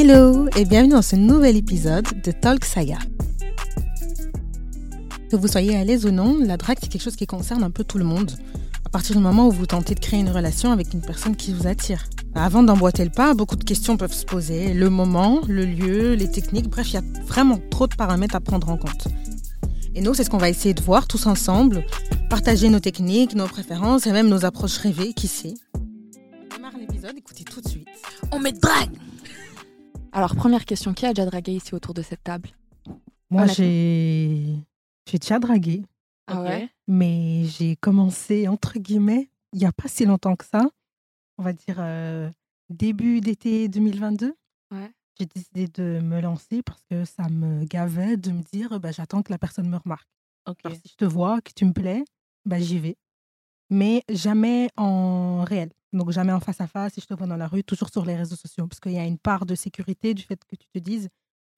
Hello et bienvenue dans ce nouvel épisode de Talk Saga. Que vous soyez à l'aise ou non, la drague c'est quelque chose qui concerne un peu tout le monde. À partir du moment où vous tentez de créer une relation avec une personne qui vous attire. Avant d'emboîter le pas, beaucoup de questions peuvent se poser. Le moment, le lieu, les techniques, bref, il y a vraiment trop de paramètres à prendre en compte. Et nous, c'est ce qu'on va essayer de voir tous ensemble, partager nos techniques, nos préférences et même nos approches rêvées, qui sait. On démarre l'épisode, écoutez tout de suite. On met drague Alors, première question, qui a déjà dragué ici autour de cette table? Moi, j'ai j'ai déjà dragué, Ah ouais? Mais j'ai commencé, entre guillemets, il n'y a pas si longtemps que ça. On va dire euh, début d'été 2022. Ouais. J'ai décidé de me lancer parce que ça me gavait de me dire bah, j'attends que la personne me remarque. Ok. Alors, si je te vois, que tu me plais, bah, j'y vais. Mais jamais en réel. Donc, jamais en face à face, si je te vois dans la rue, toujours sur les réseaux sociaux. Parce qu'il y a une part de sécurité du fait que tu te dises,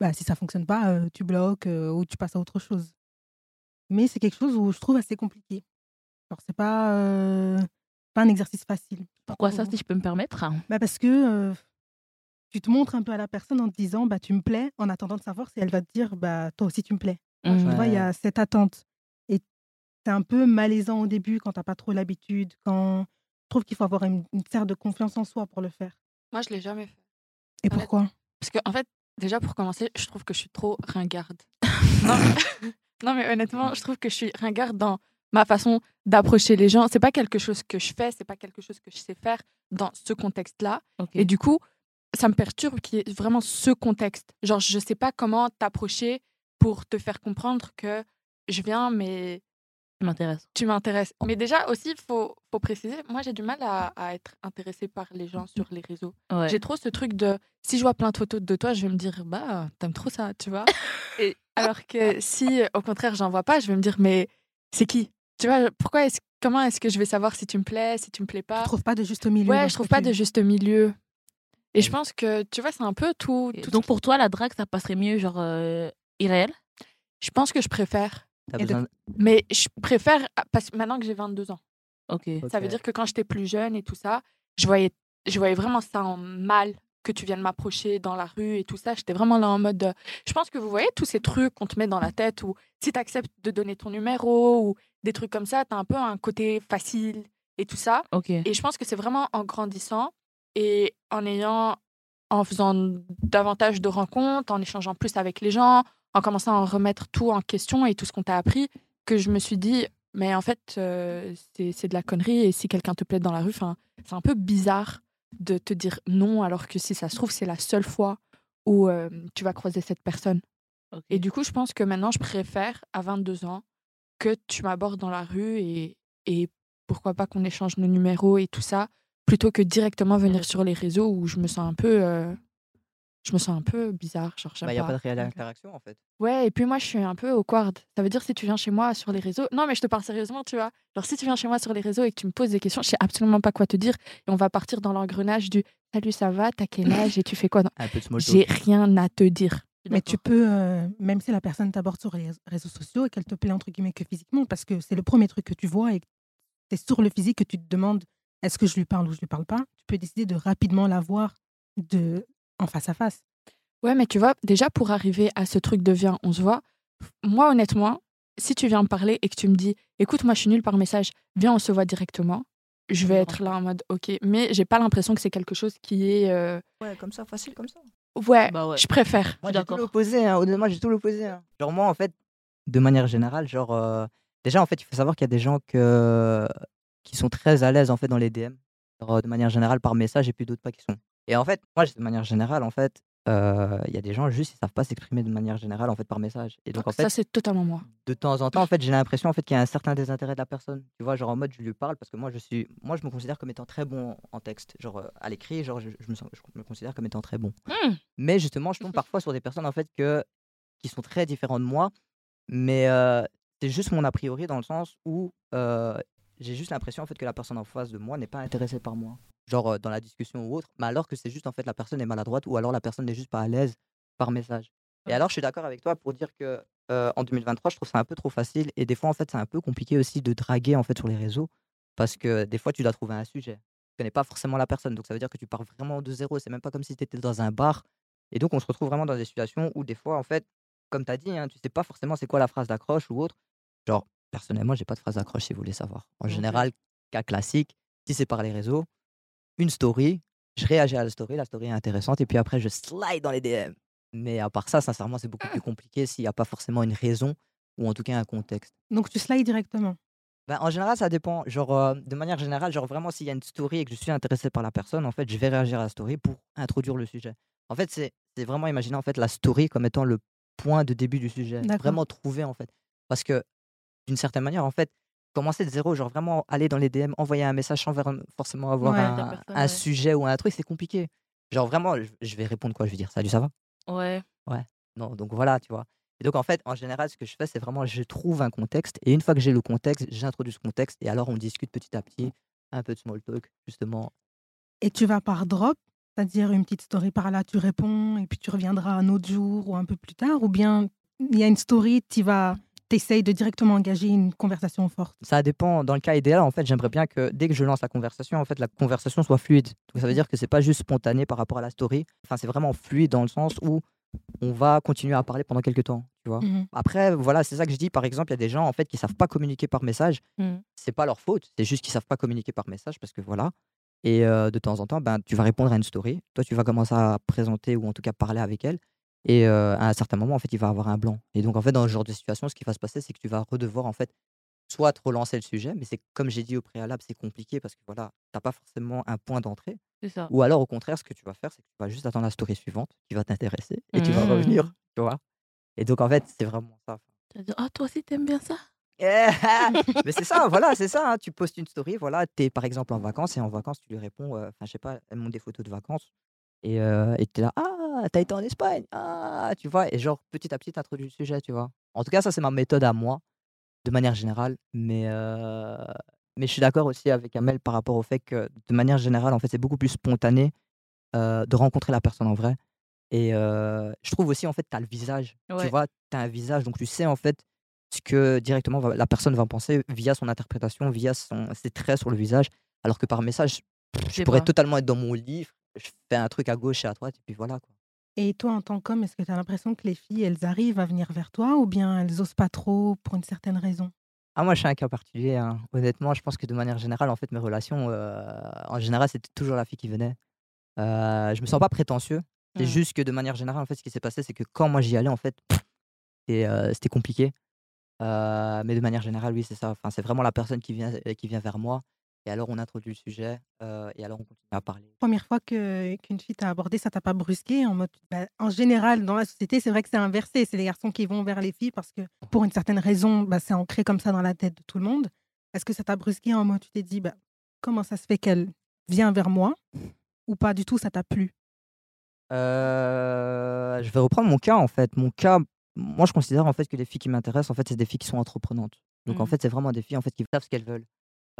bah, si ça fonctionne pas, euh, tu bloques euh, ou tu passes à autre chose. Mais c'est quelque chose où je trouve assez compliqué. Alors, c'est pas, euh, pas un exercice facile. Pourquoi ça, si je peux me permettre? Bah Parce que tu te montres un peu à la personne en te disant, bah, tu me plais, en attendant de savoir si elle va te dire, bah, toi aussi tu me plais. Tu Mhm. vois, il y a cette attente. Et c'est un peu malaisant au début quand t'as pas trop l'habitude. Quand trouve qu'il faut avoir une, une certaine de confiance en soi pour le faire. Moi, je l'ai jamais fait. Et pourquoi? Parce que, en fait, déjà pour commencer, je trouve que je suis trop ringarde. non, mais... non, mais honnêtement, je trouve que je suis ringarde dans ma façon d'approcher les gens. C'est pas quelque chose que je fais, c'est pas quelque chose que je sais faire dans ce contexte-là. Et du coup, ça me perturbe qu'il y ait vraiment ce contexte. Genre, je sais pas comment t'approcher pour te faire comprendre que je viens, mais Tu m'intéresses. tu m'intéresses. Mais déjà aussi, il faut, faut préciser, moi j'ai du mal à, à être intéressée par les gens sur les réseaux. Ouais. J'ai trop ce truc de, si je vois plein de photos de toi, je vais me dire, bah, t'aimes trop ça, tu vois? Et alors que si, au contraire, j'en vois pas, je vais me dire, mais c'est qui? Tu vois, pourquoi est-ce, comment est-ce que je vais savoir si tu me plais, si tu me plais pas? trouves pas de juste milieu Ouais, je trouve pas tu- de juste milieu. Et je pense que, tu vois, c'est un peu tout- Donc pour toi, la drague, ça passerait mieux, genre euh, irréel? Je pense que je préfère. T'as Et de- besoin de- Mais je préfère, ah, parce que maintenant que j'ai 22 ans. Ok. Ça veut dire que quand j'étais plus jeune et tout ça, je voyais, je voyais vraiment ça en mal que tu viennes m'approcher dans la rue et tout ça. J'étais vraiment là en mode. de- Je pense que vous voyez tous ces trucs qu'on te met dans la tête où si tu acceptes de donner ton numéro ou des trucs comme ça, tu as un peu un côté facile et tout ça. Ok. Et je pense que c'est vraiment en grandissant et en ayant, en faisant davantage de rencontres, en échangeant plus avec les gens, en commençant à remettre tout en question et tout ce qu'on t'a appris, que je me suis dit, mais en fait, euh, c'est de la connerie et si quelqu'un te plaît dans la rue, c'est un peu bizarre de te dire non alors que si ça se trouve, c'est la seule fois où euh, tu vas croiser cette personne. Et du coup, je pense que maintenant, je préfère, à 22 ans, que tu m'abordes dans la rue et, et pourquoi pas qu'on échange nos numéros et tout ça, plutôt que directement venir sur les réseaux où je me sens un peu, euh, je me sens un peu bizarre. Genre, Bah, y a pas. pas de réelle interaction en fait. Ouais, et puis moi, je suis un peu awkward. Ça veut dire si tu viens chez moi sur les réseaux. Non, mais je te parle sérieusement, tu vois. Genre, si tu viens chez moi sur les réseaux et que tu me poses des questions, je sais absolument pas quoi te dire. Et on va partir dans l'engrenage du Salut, ça va? T'as quel âge Et tu fais quoi Non, Un peu de small J'ai rien à te dire. Mais tu peux, euh, même si la personne t'aborde sur les réseaux sociaux et qu'elle te plaît entre guillemets que physiquement, parce que c'est le premier truc que tu vois et c'est sur le physique que tu te demandes est-ce que je lui parle ou je lui parle pas, tu peux décider de rapidement la voir de, en face à face. Ouais, mais tu vois, déjà pour arriver à ce truc de viens, on se voit, moi honnêtement, si tu viens me parler et que tu me dis, écoute, moi je suis nulle par message, viens, on se voit directement, je vais être là en mode, ok, mais j'ai pas l'impression que c'est quelque chose qui est. euh, Ouais, comme ça, facile comme ça. Ouais, Bah ouais. je préfère. Moi, suis j'ai tout d'accord. l'opposé. Hein. Honnêtement, j'ai tout l'opposé. hein. Genre, moi, en fait, de manière générale, genre, euh, déjà, en fait, il faut savoir qu'il y a des gens que... qui sont très à l'aise, en fait, dans les DM. Genre, de manière générale, par message, et puis d'autres pas qui sont. Et en fait, moi, de manière générale, en fait, euh, il y a des gens, juste, ils savent pas s'exprimer de manière générale, en fait, par message. Et donc, en fait, ça, c'est totalement moi. de temps en temps, en fait, j'ai l'impression en fait qu'il y a un certain désintérêt de la personne. Tu vois, genre en mode je lui parle parce que moi je suis, moi je me considère comme étant très bon en texte, genre euh, à l'écrit, genre je, je me, sens- je me considère comme étant très bon. Hmm. Mais justement, je tombe parfois sur des personnes en fait que qui sont très différentes de moi, mais euh, c'est juste mon a priori dans le sens où euh, j'ai juste l'impression en fait que la personne en face de moi n'est pas intéressée par moi, genre dans la discussion ou autre, mais alors que c'est juste en fait la personne est maladroite ou alors la personne n'est juste pas à l'aise par message. Et alors je suis d'accord avec toi pour dire que euh, en 2023, je trouve ça un peu trop facile et des fois en fait c'est un peu compliqué aussi de draguer en fait sur les réseaux parce que des fois tu dois trouver un sujet. Tu connais pas forcément la personne, donc ça veut dire que tu pars vraiment de zéro. C'est même pas comme si tu étais dans un bar Et donc, on se retrouve vraiment dans des situations où, des fois, en fait, comme tu as dit, hein, tu sais pas forcément c'est quoi la phrase d'accroche ou autre. Genre, personnellement, j'ai pas de phrase d'accroche si vous voulez savoir. En général, cas classique, si c'est par les réseaux, une story, je réagis à la story, la story est intéressante, et puis après, je slide dans les DM. Mais à part ça, sincèrement, c'est beaucoup plus compliqué s'il n'y a pas forcément une raison ou en tout cas un contexte. Donc tu slides directement? Ben, en général, ça dépend. Genre, euh, de manière générale, genre vraiment, s'il y a une story et que je suis intéressé par la personne, en fait, je vais réagir à la story pour introduire le sujet. En fait, c'est vraiment imaginer en fait la story comme étant le point de début du sujet. Vraiment trouver en fait. Parce que d'une certaine manière, en fait, commencer de zéro, genre vraiment aller dans les DM, envoyer un message sans forcément avoir Ouais. un, personne, un ouais. sujet ou un truc, c'est compliqué. Genre vraiment, je, vais répondre quoi? Je vais dire salut, ça va? Ouais. Non, donc voilà, tu vois. Et donc en fait, en général, ce que je fais, c'est vraiment je trouve un contexte et une fois que j'ai le contexte, j'introduis ce contexte et alors on discute petit à petit, un peu de small talk justement. Et tu vas par drop, c'est-à-dire une petite story par là, tu réponds et puis tu reviendras un autre jour ou un peu plus tard, ou bien il y a une story, tu vas, t'essayes de directement engager une conversation forte. Ça dépend. Dans le cas idéal, en fait, j'aimerais bien que dès que je lance la conversation, en fait, la conversation soit fluide. Donc ça veut dire que c'est pas juste spontané par rapport à la story. Enfin, c'est vraiment fluide dans le sens où on va continuer à parler pendant quelques temps, tu vois. Mhm. Après, voilà, c'est ça que je dis. Par exemple, il y a des gens en fait qui savent pas communiquer par message. Mhm. C'est pas leur faute. C'est juste qu'ils savent pas communiquer par message parce que voilà. Et euh, de temps en temps, ben, tu vas répondre à une story. Toi, tu vas commencer à présenter ou en tout cas parler avec elle. Et euh, à un certain moment, en fait, il va avoir un blanc. Et donc, en fait, dans ce genre de situation, ce qui va se passer, c'est que tu vas redevoir en fait soit te relancer le sujet, mais c'est comme j'ai dit au préalable, c'est compliqué parce que voilà, t'as pas forcément un point d'entrée. C'est ça. Ou alors, au contraire, ce que tu vas faire, c'est que tu vas juste attendre la story suivante qui va t'intéresser et tu vas Mhm. revenir, tu vois. Et donc, en fait, c'est vraiment ça. Tu vas dire, ah, toi aussi, t'aimes bien ça? Mais c'est ça, voilà, c'est ça. hein. Tu postes une story, voilà, tu es par exemple en vacances et en vacances, tu lui réponds, euh, enfin, je sais pas, elle montre des photos de vacances et euh, et tu es là, ah, t'as été en Espagne, ah, tu vois, et genre petit à petit, t'introduis le sujet, tu vois. En tout cas, ça, c'est ma méthode à moi, de manière générale, mais, euh, mais je suis d'accord aussi avec Amel par rapport au fait que, de manière générale, en fait, c'est beaucoup plus spontané euh, de rencontrer la personne en vrai. Et euh, je trouve aussi, en fait, tu as le visage, tu vois, tu as un visage, donc tu sais, en fait, ce que directement va- la personne va penser via son interprétation, via son, ses traits sur le visage, alors que par message, je pourrais pas. totalement être dans mon livre, je fais un truc à gauche et à droite, et puis voilà. Quoi. Et toi, en tant qu'homme, est-ce que tu as l'impression que les filles, elles arrivent à venir vers toi ou bien elles osent pas trop pour une certaine raison? Ah, moi, je suis un cas particulier. hein. Honnêtement, je pense que de manière générale, en fait, mes relations, euh, en général, c'était toujours la fille qui venait. Euh, je me sens pas prétentieux. C'est Mm. juste que de manière générale, en fait, ce qui s'est passé, c'est que quand moi j'y allais, en fait, c'était euh, c'était compliqué. Euh, mais de manière générale, oui, c'est ça. Enfin, c'est vraiment la personne qui vient, qui vient vers moi. Et alors, on introduit le sujet. euh, et alors, on continue à parler. Première fois que qu'une fille t'a abordé, ça t'a pas brusqué en mode bah, en général dans la société, c'est vrai que c'est inversé, c'est les garçons qui vont vers les filles parce que pour une certaine raison, bah, c'est ancré comme ça dans la tête de tout le monde. Est-ce que ça t'a brusqué en mode tu t'es dit bah, comment ça se fait qu'elle vient vers moi ou pas du tout, ça t'a plu? Euh, je vais reprendre mon cas, en fait. Mon cas, moi, je considère en fait que les filles qui m'intéressent, en fait, c'est des filles qui sont entreprenantes. Donc, en Mhm. fait, c'est vraiment des filles en fait, qui savent ce qu'elles veulent.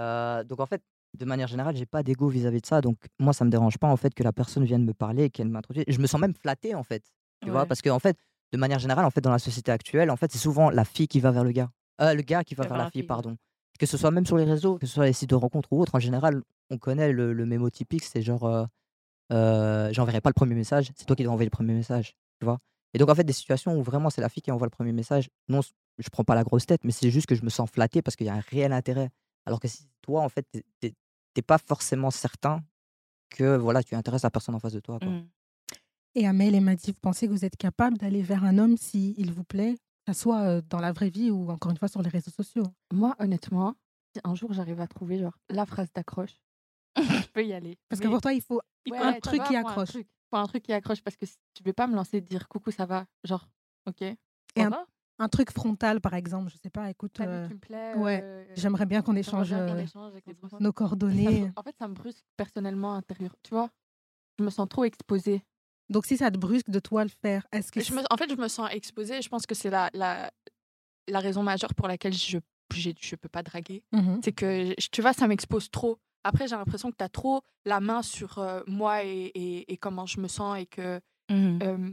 Euh, donc, en fait, de manière générale, j'ai pas d'ego vis-à-vis de ça. Donc, moi, ça me dérange pas en fait que la personne vienne me parler et qu'elle m'introduise. Je me sens même flatté, en fait. Tu vois, parce que, en fait, de manière générale, en fait, dans la société actuelle, en fait, c'est souvent la fille qui va vers le gars. Euh, le gars qui va vers la fille, pardon. Que ce soit même sur les réseaux, que ce soit les sites de rencontres ou autres, en général, on connaît le, le mémo typique, c'est genre, euh, euh, j'enverrai pas le premier message, c'est toi qui dois envoyer le premier message, tu vois? Et donc, en fait, des situations où vraiment c'est la fille qui envoie le premier message, non, je prends pas la grosse tête, mais c'est juste que je me sens flatté parce qu'il y a un réel intérêt. Alors que si toi, en fait, t'es- t'es t'es pas forcément certain que voilà, tu intéresses la personne en face de toi. Quoi. Mm. Et Amel et m'a dit, vous pensez que vous êtes capable d'aller vers un homme s'il vous plaît, que ce soit dans la vraie vie ou encore une fois sur les réseaux sociaux? Moi, honnêtement, si un jour j'arrive à trouver genre la phrase d'accroche, je peux y aller. Parce que pour toi, il faut Ouais, un tu truc qui un accroche. truc- faut un truc qui accroche parce que si- tu vais pas me lancer dire coucou, ça va. Genre, ok. Et Ça un- va? Un truc frontal, par exemple. Je sais pas, écoute, euh, tu me plais. ouais, euh, j'aimerais bien qu'on échange bien qu'on euh, échange et qu'on se rencontre. nos coordonnées. me- en fait, ça me brusque personnellement intérieur. Tu vois? Je me sens trop exposée. Donc, si ça te brusque de toi le faire, est-ce que Je me- en fait, je me sens exposée et je pense que c'est la, la, la raison majeure pour laquelle je je peux pas draguer. Mhm. C'est que, tu vois, ça m'expose trop. Après, j'ai l'impression que tu as trop la main sur euh, moi et, et- et comment je me sens et que euh,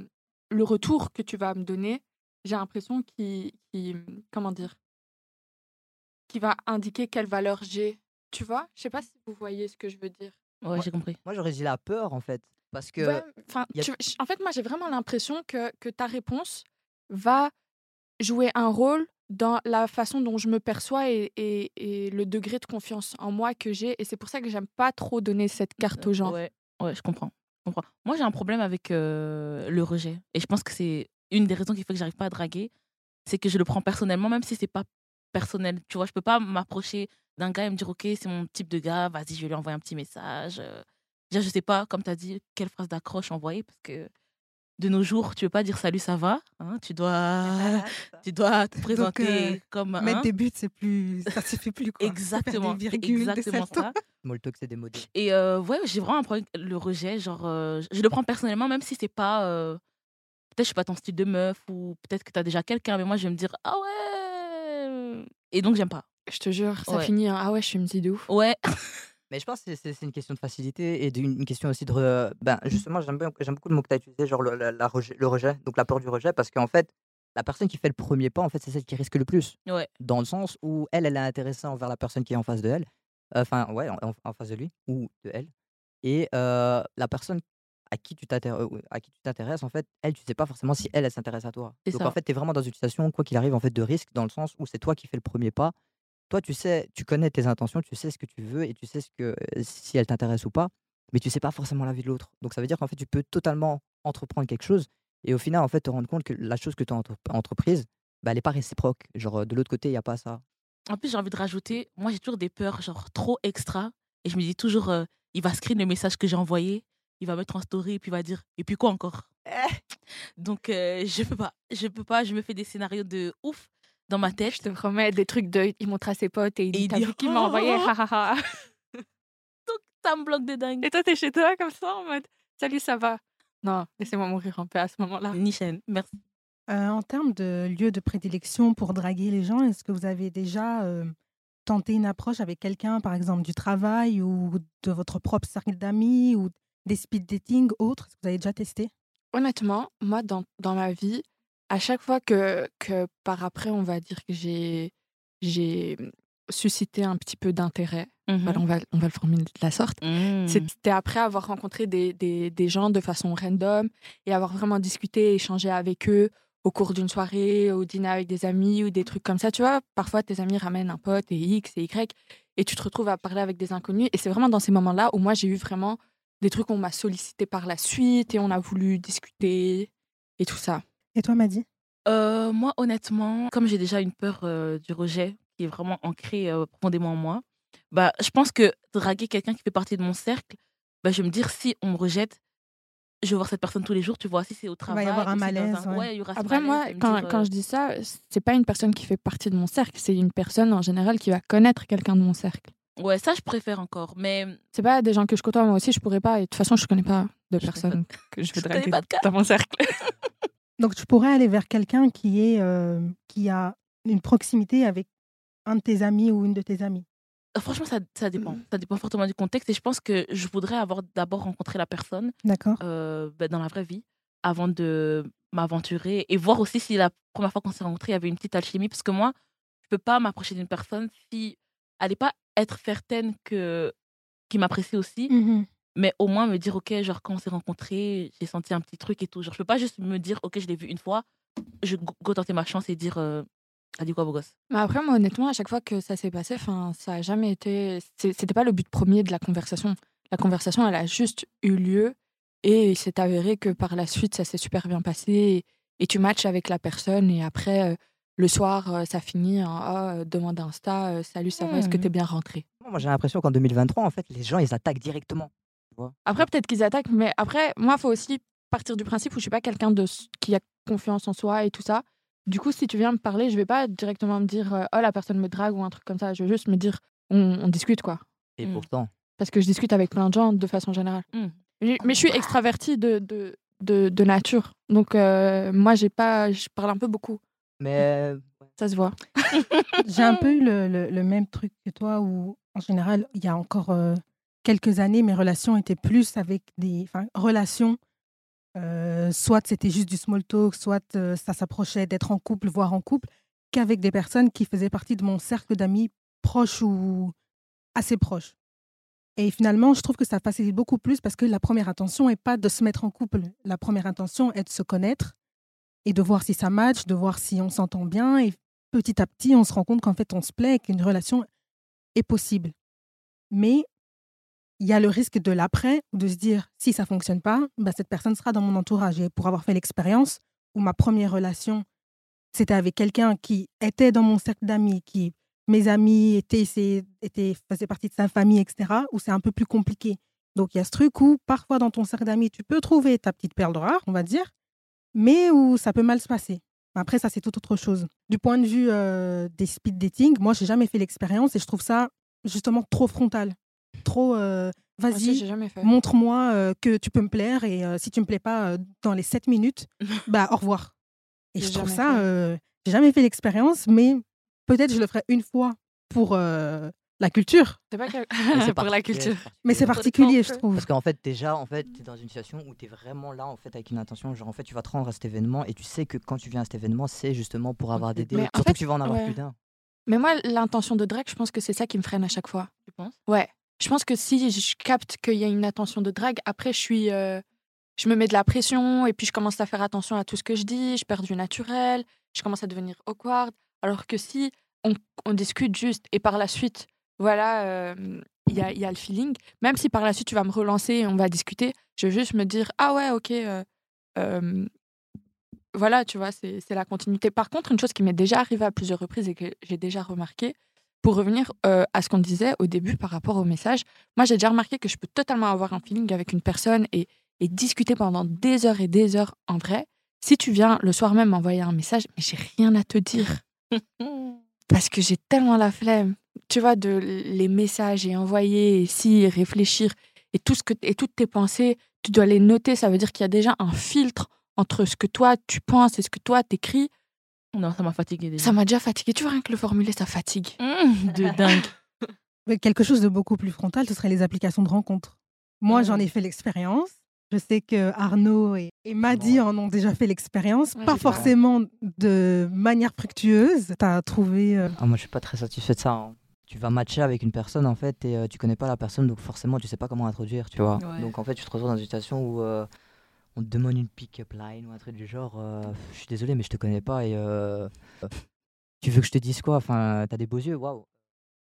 le retour que tu vas me donner, j'ai l'impression qu'il, qu'il- comment dire, qui va indiquer quelle valeur j'ai. Tu vois? Je sais pas si vous voyez ce que je veux dire. Ouais, j'ai compris. Moi, j'aurais dit la peur, en fait. Parce que Ouais, enfin, y a- tu- en fait, moi, j'ai vraiment l'impression que, que ta réponse va jouer un rôle dans la façon dont je me perçois et, et- et le degré de confiance en moi que j'ai. Et c'est pour ça que j'aime pas trop donner cette carte aux gens. Ouais, ouais, je comprends. je comprends. Moi, j'ai un problème avec euh, le rejet. Et je pense que c'est une des raisons qui fait que j'arrive pas à draguer. C'est que je le prends personnellement, même si c'est pas personnel. Tu vois, je peux pas m'approcher d'un gars et me dire, OK, c'est mon type de gars, vas-y, je vais lui envoyer un petit message. Euh, Déjà, je sais pas, comme tu as dit, quelle phrase d'accroche envoyer, parce que de nos jours, tu veux pas dire salut, ça va. hein, tu, dois, tu dois te présenter euh, comme. Mettre hein, des buts, c'est plus. Ça se fait plus, quoi. Exactement, Des virgules, des exactement saltos. ça. Talk, c'est démodé. Et euh, ouais, j'ai vraiment un problème le rejet. Genre, euh, je le prends personnellement, même si c'est pas. Euh, peut-être je suis pas ton style de meuf, ou peut-être que tu as déjà quelqu'un, mais moi je vais me dire, ah ouais. Et donc j'aime pas. Je te jure, ça Ouais. finit. hein, Ah ouais, je suis une petite de ouf. Ouais. Mais je pense que c'est- une question de facilité et d'une une question aussi de. re- Ben, justement, j'aime beaucoup le mot que tu as utilisé, genre le, la- la rejet, le rejet, donc la peur du rejet, parce qu'en fait, la personne qui fait le premier pas, en fait, c'est celle qui risque le plus. Ouais. Dans le sens où elle, elle est intéressée envers la personne qui est en face de elle, enfin, ouais, en, en- en face de lui ou de elle. Et euh, la personne à qui tu t'intéresses, à qui tu t'intéresses, en fait, elle, tu sais pas forcément si elle, elle s'intéresse à toi. Donc ça. en fait, tu es vraiment dans une situation, quoi qu'il arrive, en fait, de risque, dans le sens où c'est toi qui fais le premier pas. Toi, tu sais, tu connais tes intentions, tu sais ce que tu veux et tu sais ce que, euh, si elle t'intéresse ou pas, mais tu sais pas forcément la vie de l'autre. Donc ça veut dire qu'en fait, tu peux totalement entreprendre quelque chose et au final, en fait, te rendre compte que la chose que tu as entreprise, bah, elle n'est pas réciproque. Genre, euh, de l'autre côté, il n'y a pas ça. En plus, j'ai envie de rajouter, moi j'ai toujours des peurs, genre trop extra. Et je me dis toujours, euh, il va screen le message que j'ai envoyé, il va mettre en story, et puis il va dire, et puis quoi encore? Donc, euh, je peux pas. Je peux pas, je me fais des scénarios de ouf dans ma tête. Je te promets des trucs de. Il montre à ses potes et il Et dit T'as vu qui m'a envoyé? Donc, ça me bloque de dingue. Et toi, t'es chez toi comme ça en mode Salut, ça va? Non, laissez-moi mourir en paix à ce moment-là. Nichen, merci. Euh, en termes de lieu de prédilection pour draguer les gens, est-ce que vous avez déjà euh, tenté une approche avec quelqu'un, par exemple du travail ou de votre propre cercle d'amis ou des speed dating autres vous avez déjà testé? Honnêtement, moi, dans, dans ma vie, à chaque fois que, que par après, on va dire que j'ai j'ai suscité un petit peu d'intérêt, voilà, on, va, on va le formuler de la sorte, Mhm. C'était après avoir rencontré des, des, des gens de façon random et avoir vraiment discuté, échangé avec eux au cours d'une soirée, au dîner avec des amis ou des trucs comme ça. Tu vois, parfois tes amis ramènent un pote et X et Y et tu te retrouves à parler avec des inconnus. Et c'est vraiment dans ces moments-là où moi j'ai eu vraiment des trucs qu'on m'a sollicité par la suite et on a voulu discuter et tout ça. Et toi, Maddy? Euh, moi, honnêtement, comme j'ai déjà une peur euh, du rejet qui est vraiment ancrée euh, profondément en moi, bah, je pense que draguer quelqu'un qui fait partie de mon cercle, bah, je vais me dire si on me rejette, je vais voir cette personne tous les jours, tu vois, si c'est au va y travail. avoir un malaise, ouais. il y aura ce Après, malaise, moi, quand, dire, quand je dis ça, c'est pas une personne qui fait partie de mon cercle, c'est une personne en général qui va connaître quelqu'un de mon cercle. Ouais, ça, je préfère encore. Mais C'est pas des gens que je côtoie, moi aussi, je pourrais pas. Et de toute façon, je connais pas de Je personnes que je connais draguer pas de cas. dans mon cercle. Donc, tu pourrais aller vers quelqu'un qui, est, euh, qui a une proximité avec un de tes amis ou une de tes amies? euh, franchement, ça, ça dépend. Mm. Ça dépend fortement du contexte. Et je pense que je voudrais avoir d'abord rencontré la personne D'accord euh, bah, dans la vraie vie avant de m'aventurer et voir aussi si la première fois qu'on s'est rencontrés, il y avait une petite alchimie. Parce que moi, je peux pas m'approcher d'une personne si elle n'est pas être certaine que qu'il m'apprécie aussi, Mhm. mais au moins me dire, OK, genre, quand on s'est rencontrés, j'ai senti un petit truc et tout. Genre, je peux pas juste me dire, OK, je l'ai vu une fois, je go tenter ma chance et dire, euh, a dit quoi, beau gosse? Mais après, moi, honnêtement, à chaque fois que ça s'est passé, enfin, ça a jamais été. C'était pas le but premier de la conversation. La conversation, elle a juste eu lieu et il s'est avéré que par la suite, ça s'est super bien passé et, et tu matches avec la personne et après, le soir, euh, ça finit en Ah, euh, demande Insta, euh, salut, ça va, est-ce que Hmm. t'es bien rentré Moi, j'ai l'impression qu'en 2023, en fait, les gens, ils attaquent directement. Après, peut-être qu'ils attaquent, mais après, moi, il faut aussi partir du principe où je suis pas quelqu'un de qui a confiance en soi et tout ça. Du coup, si tu viens me parler, je vais pas directement me dire oh la personne me drague ou un truc comme ça. Je vais juste me dire on, on discute quoi. Et Mm. pourtant, Parce que je discute avec plein de gens de façon générale. Mm. Mais, mais je suis extravertie de, de, de, de nature. Donc, euh, moi, j'ai pas, je parle un peu beaucoup. Mais Ça se voit. J'ai un peu eu le, le- le même truc que toi où, en général, il y a encore euh, quelques années, mes relations étaient plus avec des enfin, relations. euh, soit c'était juste du small talk, soit euh, ça s'approchait d'être en couple, voire en couple, qu'avec des personnes qui faisaient partie de mon cercle d'amis proches ou assez proches. Et finalement, je trouve que ça facilite beaucoup plus parce que la première intention n'est pas de se mettre en couple. La première intention est de se connaître et de voir si ça match, de voir si on s'entend bien. Et petit à petit, on se rend compte qu'en fait, on se plaît qu'une relation est possible. Mais il y a le risque de l'après, de se dire, si ça fonctionne pas, bah, cette personne sera dans mon entourage. Et pour avoir fait l'expérience où ma première relation, c'était avec quelqu'un qui était dans mon cercle d'amis, qui mes amis étaient, étaient, faisaient partie de sa famille, etc., où c'est un peu plus compliqué. Donc, il y a ce truc où, parfois, dans ton cercle d'amis, tu peux trouver ta petite perle rare, on va dire, mais où ça peut mal se passer. Après, ça, c'est tout autre chose. Du point de vue euh, des speed dating, moi, j'ai jamais fait l'expérience et je trouve ça justement trop frontal. Trop, euh, vas-y, montre-moi euh, que tu peux me plaire et si tu me plais pas dans les 7 minutes, bah, au revoir. Et je trouve ça, j'ai jamais fait l'expérience, mais Peut-être je le ferai une fois pour la culture. C'est pas pour la culture. Mais c'est particulier, je trouve. Parce qu'en fait, déjà, en fait, tu es dans une situation où tu es vraiment là, en fait, avec une intention. Genre, en fait, tu vas te rendre à cet événement et tu sais que quand tu viens à cet événement, c'est justement pour avoir des dates. Surtout que tu vas en avoir plus d'un. Mais moi, l'intention de drague, je pense que c'est ça qui me freine à chaque fois. Tu penses? Ouais. Je pense que si je capte qu'il y a une intention de drague, après, je suis. Euh, je me mets de la pression et puis je commence à faire attention à tout ce que je dis, je perds du naturel, je commence à devenir awkward. Alors que si on, discute juste et par la suite, voilà, il y, a, y, a, le feeling, même si par la suite tu vas me relancer et on va discuter, je vais juste me dire Ah ouais, ok, voilà, tu vois, c'est la continuité. Par contre, une chose qui m'est déjà arrivée à plusieurs reprises et que j'ai déjà remarqué, pour revenir à ce qu'on disait au début par rapport au message, moi j'ai déjà remarqué que je peux totalement avoir un feeling avec une personne et, et discuter pendant des heures et des heures en vrai. Si tu viens le soir même m'envoyer un message, mais j'ai rien à te dire. parce que j'ai tellement la flemme, tu vois, de les messages et envoyer, et si, réfléchir, et, tout ce que, et toutes tes pensées, tu dois les noter. Ça veut dire qu'il y a déjà un filtre entre ce que toi tu penses et ce que toi t'écris. Non, ça m'a fatigué déjà. Ça m'a déjà fatigué. Tu vois, rien que le formuler, ça fatigue. Mmh, de dingue. Mais quelque chose de beaucoup plus frontal, ce serait les applications de rencontres. Moi, j'en ai fait l'expérience. Je sais que Arnaud et, Maddy en ont déjà fait l'expérience, pas forcément de manière fructueuse. Tu as trouvé. Euh, ah, moi, je suis pas très satisfait de ça. Hein. Tu vas matcher avec une personne en fait et euh, tu connais pas la personne, donc forcément tu sais pas comment introduire, tu vois. Donc en fait, tu te retrouves dans une situation où euh, on te demande une pick-up line ou un truc du genre. je suis désolé, mais je te connais pas et tu veux que je te dise quoi? Enfin, tu as des beaux yeux, waouh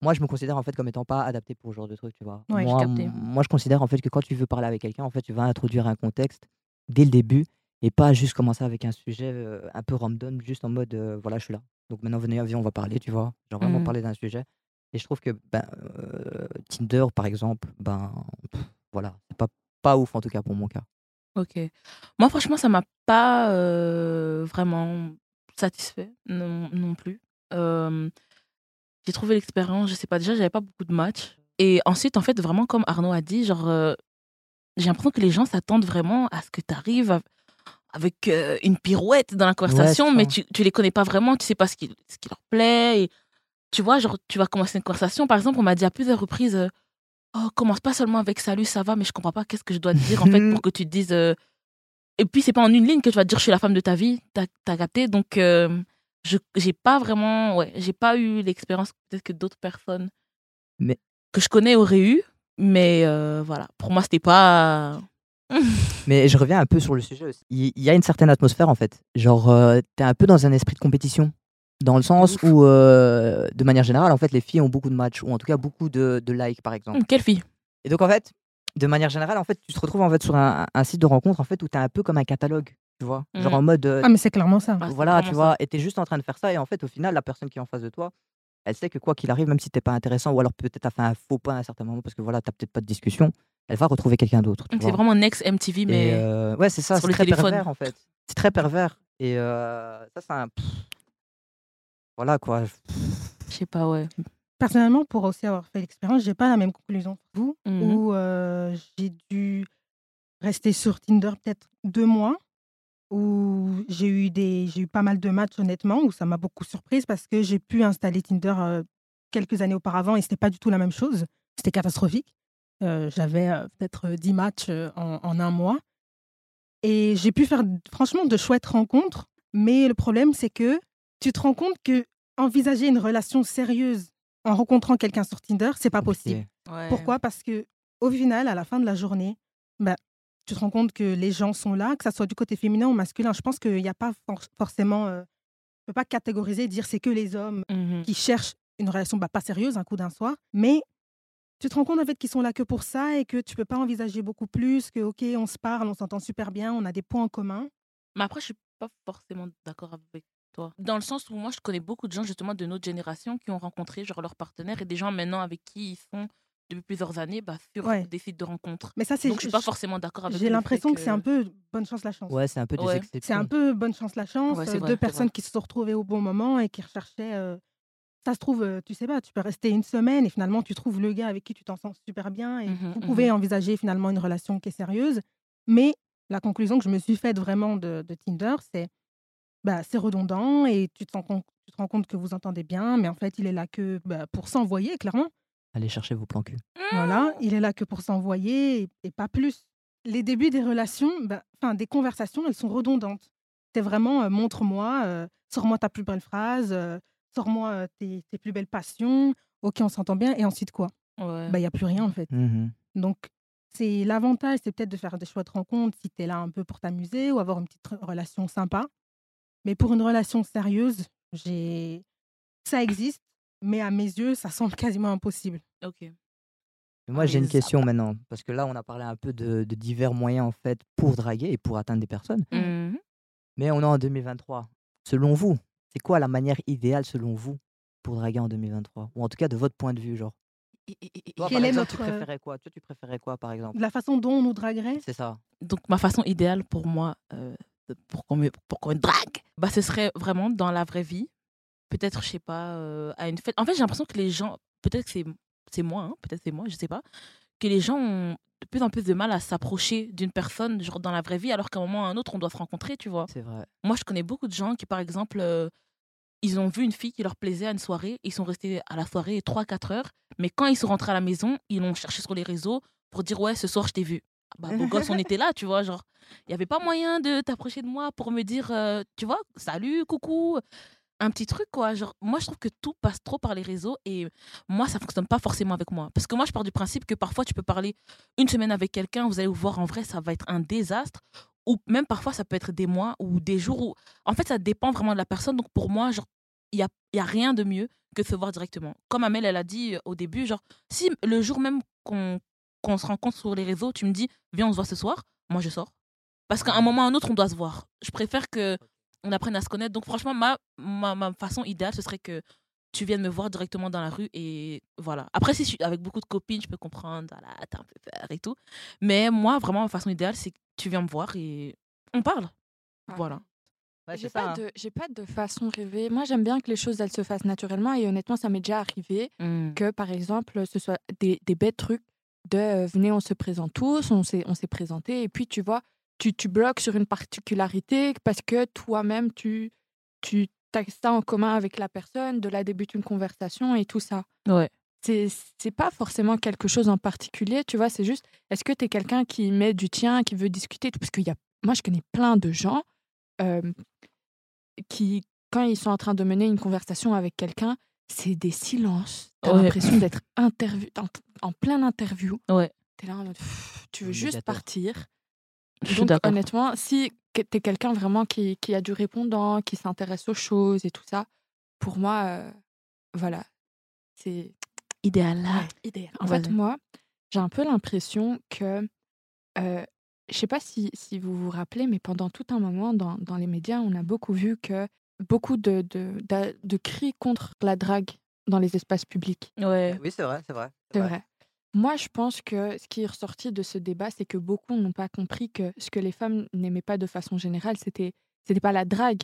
moi, je me considère en fait comme étant pas adapté pour ce genre de truc, tu vois. moi, je moi, je considère en fait que quand tu veux parler avec quelqu'un, en fait, tu vas introduire un contexte dès le début et pas juste commencer avec un sujet euh, un peu random, juste en mode euh, voilà, je suis là. Donc maintenant, venez, viens, on va parler, tu vois. Genre vraiment mmh. parler d'un sujet. Et je trouve que ben, euh, Tinder, par exemple, ben voilà, c'est pas, pas ouf en tout cas pour mon cas. Ok. Moi, franchement, ça m'a pas vraiment satisfait non, non plus j'ai trouvé l'expérience, je sais pas, déjà, j'avais pas beaucoup de matchs. Et ensuite, en fait, vraiment, comme Arnaud a dit, genre, euh, j'ai l'impression que les gens s'attendent vraiment à ce que tu arrives avec euh, une pirouette dans la conversation, mais tu, tu les connais pas vraiment, tu sais pas ce qui, ce qui leur plaît. Et, tu vois, genre, tu vas commencer une conversation. Par exemple, on m'a dit à plusieurs reprises euh, Oh, commence pas seulement avec salut, ça va, mais je comprends pas qu'est-ce que je dois te dire, en fait, pour que tu te dises. Et puis, c'est pas en une ligne que tu vas te dire Je suis la femme de ta vie, t'as as capté. Donc, je j'ai pas vraiment ouais j'ai pas eu l'expérience peut-être que d'autres personnes mais que je connais auraient eu mais euh, voilà pour moi c'était pas mais je reviens un peu sur le sujet aussi. il y, a une certaine atmosphère en fait genre euh, tu es un peu dans un esprit de compétition dans le sens où euh, de manière générale en fait les filles ont beaucoup de matchs ou en tout cas beaucoup de, de likes par exemple. Quelle fille? Et donc en fait de manière générale en fait tu te retrouves en fait sur un, un site de rencontre en fait où tu es un peu comme un catalogue tu vois. Genre mmh. en mode ah mais c'est clairement ça. Voilà tu vois et t'es juste en train de faire ça et en fait au final la personne qui est en face de toi elle sait que quoi qu'il arrive même si t'es pas intéressant ou alors peut-être t'as fait un faux pas à un certain moment parce que voilà t'as peut-être pas de discussion elle va retrouver quelqu'un d'autre c'est vraiment next MTV mais ouais c'est ça c'est très pervers en fait. C'est très pervers et ça c'est un voilà quoi je sais pas ouais personnellement pour aussi avoir fait l'expérience j'ai pas la même conclusion que vous mmh où j'ai dû rester sur Tinder peut-être deux mois où j'ai eu, des, j'ai eu pas mal de matchs, honnêtement, où ça m'a beaucoup surprise parce que j'ai pu installer Tinder quelques années auparavant et c'était pas du tout la même chose. C'était catastrophique. j'avais peut-être 10 matchs en, en, un mois. Et j'ai pu faire franchement de chouettes rencontres. Mais le problème, c'est que tu te rends compte que envisager une relation sérieuse en rencontrant quelqu'un sur Tinder, c'est pas possible. Pourquoi? Parce que au final, à la fin de la journée, bah, tu te rends compte que les gens sont là, que ça soit du côté féminin ou masculin. Je pense qu'il n'y a pas forcément. Euh, ne peux pas catégoriser et dire c'est que les hommes Mmh qui cherchent une relation bah, pas sérieuse, un coup d'un soir. Mais tu te rends compte en fait qu'ils sont là que pour ça et que tu peux pas envisager beaucoup plus, que ok, on se parle, on s'entend super bien, on a des points en commun. Mais après, je suis pas forcément d'accord avec toi? Dans le sens où moi, je connais beaucoup de gens justement de notre génération qui ont rencontré genre leur partenaire et des gens maintenant avec qui ils sont depuis plusieurs années bah, sur Ouais. des sites de rencontres. Mais ça, c'est. Donc, je suis pas forcément d'accord avec J'ai l'impression que c'est un peu bonne chance la chance. Ouais, c'est un peu des Ouais. exceptions. C'est un peu bonne chance la chance. Ouais, c'est euh, vrai, deux c'est personnes vrai. qui se sont retrouvées au bon moment et qui recherchaient. euh, Ça se trouve, euh, tu sais pas, tu peux rester une semaine et finalement tu trouves le gars avec qui tu t'en sens super bien et Mhm, vous mhm. pouvez envisager finalement une relation qui est sérieuse. Mais la conclusion que je me suis faite vraiment de, de Tinder, c'est bah, c'est redondant et tu te, rends compte, tu te rends compte que vous entendez bien, mais en fait il est là que bah, pour s'envoyer, clairement. Allez chercher vos plans cul. Voilà, il est là que pour s'envoyer et, et pas plus. Les débuts des relations, bah, enfin des conversations, elles sont redondantes. C'est vraiment euh, montre-moi, euh, sors-moi ta plus belle phrase, euh, sors-moi euh, tes, tes plus belles passions. Ok, on s'entend bien. Et ensuite quoi? Ouais. Bah il y a plus rien en fait. Mhm. Donc c'est l'avantage, c'est peut-être de faire des choix de rencontre si tu es là un peu pour t'amuser ou avoir une petite re- relation sympa. Mais pour une relation sérieuse, j'ai ça existe, mais à mes yeux, ça semble quasiment impossible. Ok. Mais moi, Ah, j'ai une question maintenant. Parce que là, on a parlé un peu de, de divers moyens, en fait, pour draguer et pour atteindre des personnes. Mhm. Mais on est en 2023. Selon vous, c'est quoi la manière idéale, selon vous, pour draguer en 2023 Ou en tout cas, de votre point de vue, genre? Et- et- et- Toi, Quel par est exemple, tu notre, euh, préférais quoi? Toi, tu préférais quoi, par exemple? La façon dont on nous draguerait, C'est ça. Donc, ma façon idéale pour moi, euh, pour qu'on me, pour qu'on me drague, bah, ce serait vraiment dans la vraie vie. Peut-être, je sais pas, euh, à une fête. En fait, j'ai l'impression que les gens, peut-être que c'est, c'est moi, hein, peut-être c'est moi, je sais pas, que les gens ont de plus en plus de mal à s'approcher d'une personne genre dans la vraie vie, alors qu'à un moment ou à un autre, on doit se rencontrer, tu vois. C'est vrai. Moi, je connais beaucoup de gens qui, par exemple, euh, ils ont vu une fille qui leur plaisait à une soirée, ils sont restés à la soirée 3-4 heures, mais quand ils sont rentrés à la maison, ils l'ont cherché sur les réseaux pour dire Ouais, ce soir, je t'ai vu. Ah Bah, beau gosse, on était là, tu vois. Genre, il n'y avait pas moyen de t'approcher de moi pour me dire, euh, tu vois, salut, coucou, un petit truc, quoi. Genre, moi, je trouve que tout passe trop par les réseaux et moi, ça fonctionne pas forcément avec moi. Parce que moi, je pars du principe que parfois, tu peux parler une semaine avec quelqu'un, vous allez vous voir en vrai, ça va être un désastre. Ou même parfois, ça peut être des mois ou des jours où. En fait, ça dépend vraiment de la personne. Donc, pour moi, genre, il n'y a, a rien de mieux que de se voir directement. Comme Amel, elle a dit euh, au début, genre, si le jour même qu'on qu'on se rencontre sur les réseaux, tu me dis, viens, on se voit ce soir, moi, je sors. Parce qu'à un moment ou à un autre, on doit se voir. Je préfère que on apprenne à se connaître. Donc, franchement, ma, ma, ma façon idéale, ce serait que tu viennes me voir directement dans la rue et voilà. Après, si je suis avec beaucoup de copines, je peux comprendre, voilà, t'as un peu peur et tout. Mais moi, vraiment, ma façon idéale, c'est que tu viens me voir et on parle. Voilà. Ouais, J'ai pas, hein. de, j'ai pas de façon rêvée. Moi, j'aime bien que les choses elles se fassent naturellement et honnêtement, ça m'est déjà arrivé Mm. que, par exemple, ce soit des, des bêtes trucs de euh, venez, on se présente tous, on s'est, on s'est présenté et puis tu vois, tu, tu bloques sur une particularité parce que toi-même, tu, tu as ça en commun avec la personne, de là débute une conversation et tout ça. Ouais. C'est, c'est pas forcément quelque chose en particulier, tu vois, c'est juste, est-ce que tu es quelqu'un qui met du tien, qui veut discuter Parce que y a, moi, je connais plein de gens euh, qui, quand ils sont en train de mener une conversation avec quelqu'un, c'est des silences. T'as Ouais. l'impression d'être interview, en, en plein interview. Ouais. T'es là en mode, pff, tu veux juste partir. Je suis Donc, d'accord. honnêtement, si t'es quelqu'un vraiment qui, qui a du répondant, qui s'intéresse aux choses et tout ça, pour moi, euh, voilà, c'est Idéal. Ouais, idéal. En fait, moi, j'ai un peu l'impression que, euh, je sais pas si, si vous vous rappelez, mais pendant tout un moment dans, dans les médias, on a beaucoup vu que beaucoup de, de, de cris contre la drague dans les espaces publics. Ouais. Oui, c'est vrai, c'est vrai. C'est vrai. Moi, je pense que ce qui est ressorti de ce débat, c'est que beaucoup n'ont pas compris que ce que les femmes n'aimaient pas de façon générale, c'était c'était pas la drague,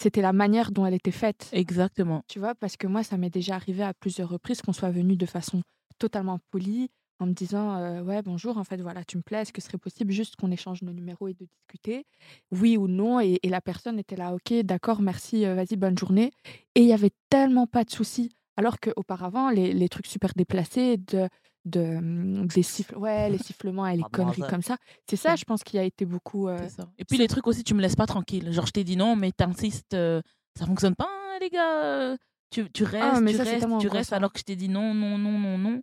c'était la manière dont elle était faite. Exactement. Tu vois, parce que moi, ça m'est déjà arrivé à plusieurs reprises qu'on soit venu de façon totalement polie, en me disant euh, Ouais, bonjour, en fait, voilà, tu me plais, est-ce que ce serait possible juste qu'on échange nos numéros et de discuter? Oui ou non et, et la personne était là Ok, d'accord, merci, euh, vas-y, bonne journée. Et il y avait tellement pas de soucis. Alors qu'auparavant, les, les trucs super déplacés, de, de, hum, des siffles, ouais, les sifflements et les Pardon, conneries comme ça, c'est ça, je pense, qui a été beaucoup. euh, ça. Et puis les trucs aussi, tu me laisses pas tranquille. Genre, je t'ai dit non, mais t'insistes, ça fonctionne pas, hein, les gars. Tu, tu restes, Ah, mais tu ça, restes, tu restes, alors que je t'ai dit non, non, non, non, non.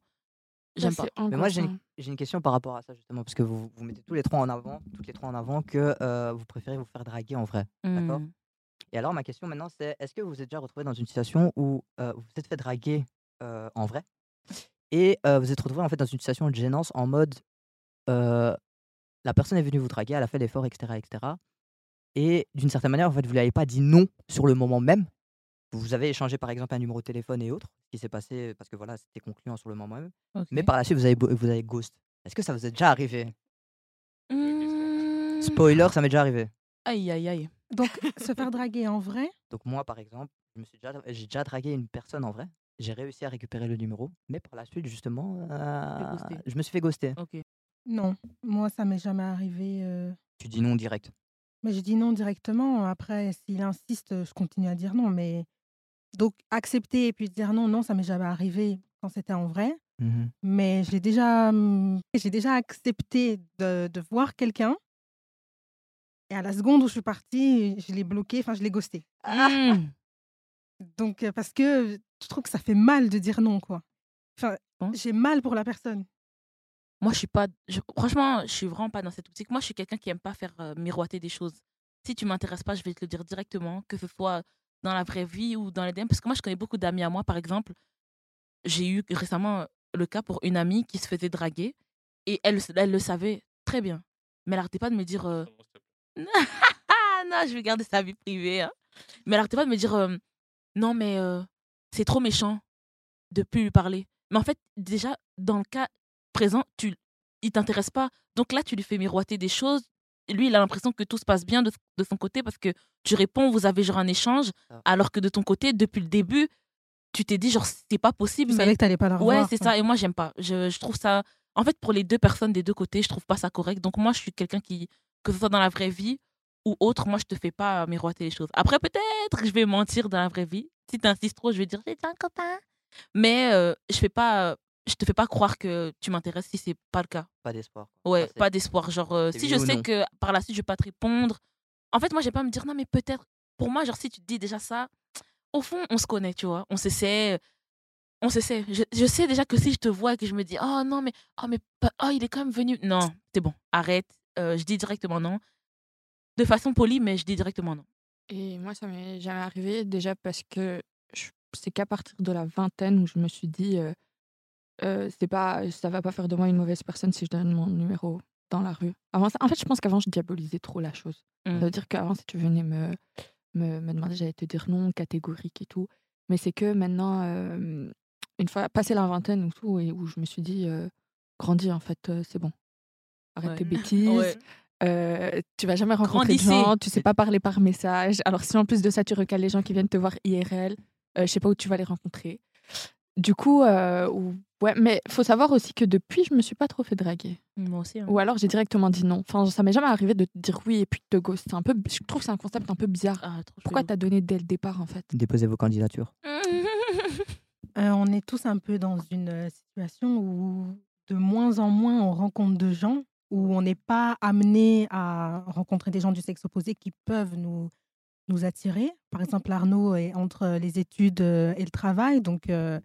J'aime Ça, pas. Mais moi, j'ai une, j'ai une question par rapport à ça, justement, parce que vous, vous mettez tous les trois en avant, toutes les trois en avant, que euh, vous préférez vous faire draguer en vrai. D'accord. Hmm. Et alors, ma question maintenant, c'est est-ce que vous vous êtes déjà retrouvé dans une situation où euh, vous vous êtes fait draguer euh, en vrai et euh, vous êtes retrouvé en fait dans une situation de gênance en mode euh, la personne est venue vous draguer, elle a fait l'effort, etc., etc. Et d'une certaine manière, en fait, vous lui avez pas dit non sur le moment même. Vous avez échangé par exemple un numéro de téléphone et autres, ce qui s'est passé parce que voilà, c'était concluant sur le moment même. Mais par la suite, vous avez, vous avez ghost. Est-ce que ça vous est déjà arrivé? Hmm. Spoiler, ça m'est déjà arrivé. Aïe, aïe, aïe. Donc, se faire draguer en vrai, Donc moi, par exemple, je me suis déjà, j'ai déjà dragué une personne en vrai. J'ai réussi à récupérer le numéro, mais par la suite, justement, euh, ghosté? je me suis fait ghoster. Ok. non. Moi, ça m'est jamais arrivé. euh, Tu dis non direct. Mais je dis non directement. Après, s'il insiste, je continue à dire non. Mais donc, accepter et puis dire non, non, ça m'est jamais arrivé quand c'était en vrai. Mhm. Mais j'ai déjà, hum, j'ai déjà accepté de, de voir quelqu'un. Et à la seconde où je suis partie, je l'ai bloqué, enfin, je l'ai ghosté. Hmm. Donc, parce que je trouve que ça fait mal de dire non, quoi. Enfin, Bon. j'ai mal pour la personne. Moi, je suis pas. je- franchement, je suis vraiment pas dans cette optique. Moi, je suis quelqu'un qui aime pas faire euh, miroiter des choses. Si tu m'intéresses pas, je vais te le dire directement, que ce soit dans la vraie vie ou dans les DM. Parce que moi, je connais beaucoup d'amis à moi, par exemple. J'ai eu récemment euh, le cas pour une amie qui se faisait draguer et elle, elle le savait très bien. Mais elle arrêtait pas de me dire. euh, non, je vais garder sa vie privée. hein. Mais elle arrêtait pas de me dire euh, non, mais euh, c'est trop méchant de plus lui parler. Mais en fait, déjà, dans le cas présent, tu, il t'intéresse pas. Donc là, tu lui fais miroiter des choses. Lui, il a l'impression que tout se passe bien de, de son côté parce que tu réponds, vous avez genre un échange, Ah. alors que de ton côté, depuis le début, tu t'es dit genre c'est pas possible. Tu mais- savais que t'allais pas la revoir. Ouais, c'est ça. Et moi, j'aime pas. Je, je trouve ça. En fait, pour les deux personnes des deux côtés, je trouve pas ça correct. Donc, moi, je suis quelqu'un qui, que ce soit dans la vraie vie ou autre, moi, je te fais pas miroiter les choses. Après, peut-être que je vais mentir dans la vraie vie. Si tu insistes trop, je vais dire j'ai un copain. Mais euh, je fais pas. Je te fais pas croire que tu m'intéresses si c'est pas le cas. Pas d'espoir. Ouais, pas d'espoir. Genre, euh, si je sais non. que par la suite, je vais pas te répondre. En fait, moi, j'ai pas à me dire non, mais peut-être. Pour moi, genre, si tu te dis déjà ça, au fond, on se connaît, tu vois. On se sait. On se sait. Je, je sais déjà que si je te vois et que je me dis, oh non, mais, oh, mais oh, il est quand même venu. Non, c'est bon, arrête. Euh, je dis directement non. De façon polie, mais je dis directement non. Et moi, ça m'est jamais arrivé déjà parce que c'est qu'à partir de la vingtaine où je me suis dit, euh, euh, c'est pas, ça va pas faire de moi une mauvaise personne si je donne mon numéro dans la rue. Avant ça, en fait, je pense qu'avant, je diabolisais trop la chose. Mm. Ça veut dire qu'avant, si tu venais me, me, me demander, j'allais te dire non, catégorique et tout. Mais c'est que maintenant, euh, une fois passé la vingtaine ou tout, et où je me suis dit, euh, grandis, en fait, c'est bon. Arrête Ouais. tes bêtises. Ouais. Euh, tu vas jamais rencontrer de gens, tu sais pas parler par message. Alors si en plus de ça tu recales les gens qui viennent te voir IRL, euh, je sais pas où tu vas les rencontrer. Du coup, euh, ou- ouais, mais faut savoir aussi que depuis je me suis pas trop fait draguer. Moi aussi. hein. Ou alors j'ai directement dit non. Enfin ça m'est jamais arrivé de te dire oui et puis de te ghost. C'est un peu, je trouve que c'est un concept un peu bizarre. Ah, Pourquoi t'as donné dès le départ en fait? Déposez vos candidatures. Euh, on est tous un peu dans une euh, situation où de moins en moins on rencontre de gens, où on n'est pas amené à rencontrer des gens du sexe opposé qui peuvent nous, nous attirer. Par exemple, Arnaud est entre les études euh, et le travail, donc euh,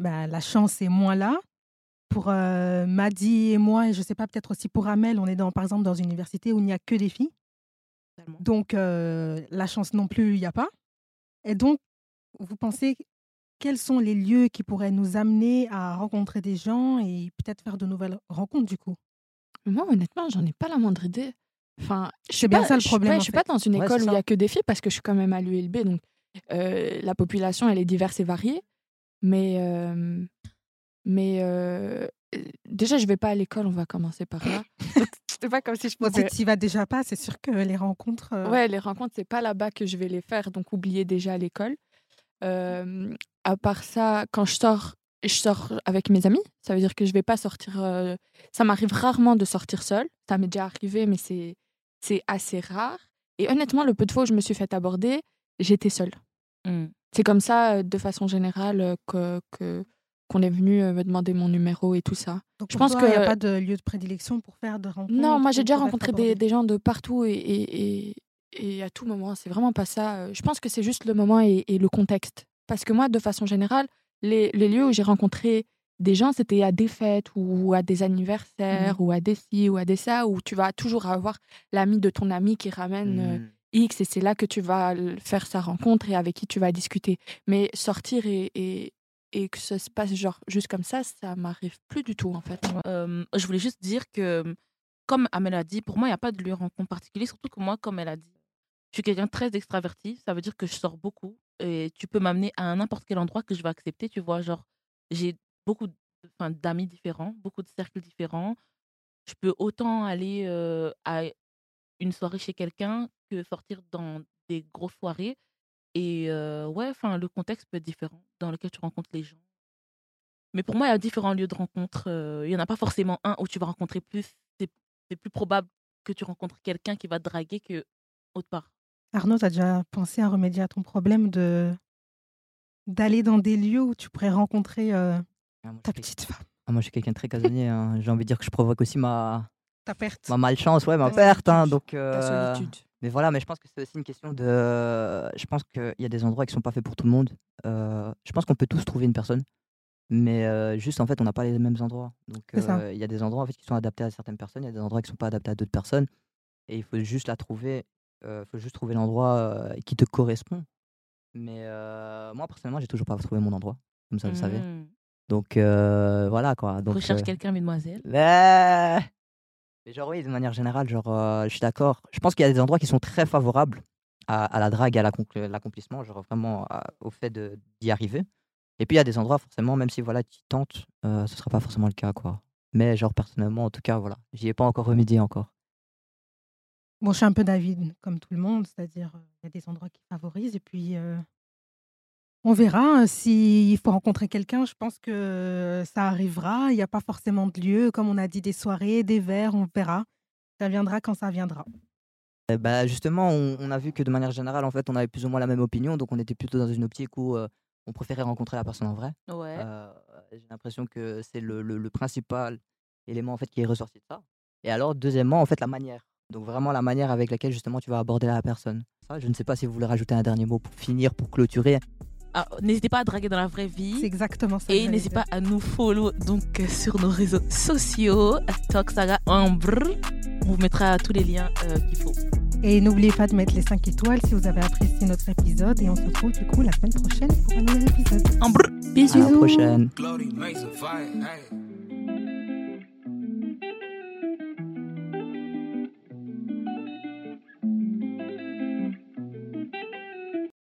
bah, la chance est moins là. Pour euh, Madi et moi, et je ne sais pas, peut-être aussi pour Amel, on est dans, par exemple dans une université où il n'y a que des filles. Totalement. Donc, euh, la chance non plus, il n'y a pas. Et donc, vous pensez quels sont les lieux qui pourraient nous amener à rencontrer des gens et peut-être faire de nouvelles rencontres du coup? Moi honnêtement j'en ai pas la moindre idée. Enfin, je suis C'est bien pas- ça le je- problème, je suis fait. pas dans une Ouais, école où il y ça. a que des filles parce que je suis quand même à l'ULB, donc euh, la population elle est diverse et variée. Mais euh, mais euh, déjà je vais pas à l'école, on va commencer par là. C'est pas comme si je Bon, pouvais. Si tu y vas déjà pas, c'est sûr que les rencontres. euh, Ouais, les rencontres c'est pas là-bas que je vais les faire, donc oubliez déjà l'école. Euh, à part ça, quand je sors, je sors avec mes amis. Ça veut dire que je vais pas sortir. euh, Ça m'arrive rarement de sortir seule. Ça m'est déjà arrivé, mais c'est c'est assez rare. Et honnêtement, le peu de fois où je me suis fait aborder, j'étais seule. Mm. C'est comme ça, de façon générale, que que- qu'on est venu me demander mon numéro et tout ça. Donc je pense n'y a pas de lieu de prédilection pour faire de rencontres. Non, moi j'ai déjà rencontré des, gens de partout et, et, et, et à tout moment. C'est vraiment pas ça. Je pense que c'est juste le moment et, et le contexte. Parce que moi, de façon générale, les, les lieux où j'ai rencontré des gens, c'était à des fêtes ou à des anniversaires Mhm. ou à des ci ou à des ça, où tu vas toujours avoir l'ami de ton ami qui ramène euh, Mm. X et c'est là que tu vas faire sa rencontre et avec qui tu vas discuter. Mais sortir et, et, que ça se passe genre juste comme ça, ça m'arrive plus du tout en fait. Je voulais juste dire que, comme Amel a dit, pour moi, il n'y a pas de lieu de rencontre particulier. Surtout que moi, comme elle a dit, je suis quelqu'un de très extraverti. Ça veut dire que je sors beaucoup. Et tu peux m'amener à n'importe quel endroit que je vais accepter. Tu vois, genre, j'ai beaucoup d'amis différents, beaucoup de cercles différents. Je peux autant aller à une soirée chez quelqu'un que sortir dans des grosses soirées. Et euh, ouais, enfin, le contexte peut être différent dans lequel tu rencontres les gens. Mais pour moi, il y a différents lieux de rencontre. euh, Il y en a pas forcément un où tu vas rencontrer plus. C'est plus probable que tu rencontres quelqu'un qui va te draguer que autre part. Arnaud, tu as déjà pensé à remédier à ton problème de d'aller dans des lieux où tu pourrais rencontrer euh, Ah, moi, ta petite femme, Ah, moi, je suis quelqu'un de très casanier. hein. J'ai envie de dire que je provoque aussi ma, ta perte. ma malchance, ouais, ma perte. hein. donc, euh, solitude. Mais voilà, mais je pense que c'est aussi une question de. Je pense qu'il y a des endroits qui sont pas faits pour tout le monde. Euh, je pense qu'on peut tous trouver une personne, mais euh, juste en fait, on n'a pas les mêmes endroits. Donc, il y a des endroits en fait qui sont adaptés à certaines personnes, il y a des endroits qui sont pas adaptés à d'autres personnes, et il faut juste la trouver. Il faut juste trouver l'endroit qui te correspond. Mais moi personnellement, j'ai toujours pas trouvé mon endroit, comme ça, vous savez. Mmh. Donc euh, voilà quoi. Donc, Recherche euh, quelqu'un, mesdemoiselles. mais... mais genre oui, de manière générale, genre euh, je suis d'accord. Je pense qu'il y a des endroits qui sont très favorables à, la drague, à l'accom- l'accomplissement, genre vraiment au fait d'y arriver. Et puis il y a des endroits forcément, même si voilà, tu tentes, euh, ce sera pas forcément le cas quoi. Mais genre personnellement, en tout cas, voilà, j'y ai pas encore remédié encore. Bon, je suis un peu David, comme tout le monde, c'est-à-dire euh, il y a des endroits qui favorisent et puis euh, on verra. euh, S'il faut rencontrer quelqu'un, je pense que euh, ça arrivera. Il n'y a pas forcément de lieu, comme on a dit, des soirées, des verres, on verra. Ça viendra quand ça viendra. Eh bah, justement, on, on a vu que de manière générale, en fait, on avait plus ou moins la même opinion, donc on était plutôt dans une optique où euh, on préférait rencontrer la personne en vrai. Ouais. Euh, J'ai l'impression que c'est le, le- le principal élément en fait qui est ressorti de ça. Et alors, deuxièmement, en fait, la manière. Donc vraiment la manière avec laquelle justement tu vas aborder la personne. Ça, je ne sais pas si vous voulez rajouter un dernier mot pour finir, pour clôturer. Ah, n'hésitez pas à draguer dans la vraie C'est vie. exactement ça. Et n'hésitez pas à nous follow donc euh, sur nos réseaux sociaux, Talk Saga Ambre. On vous mettra tous les liens euh, qu'il faut. Et n'oubliez pas de mettre les 5 étoiles si vous avez apprécié notre épisode. Et on se retrouve du coup la semaine prochaine pour un nouvel épisode. Ambre. À la Bisous. prochaine.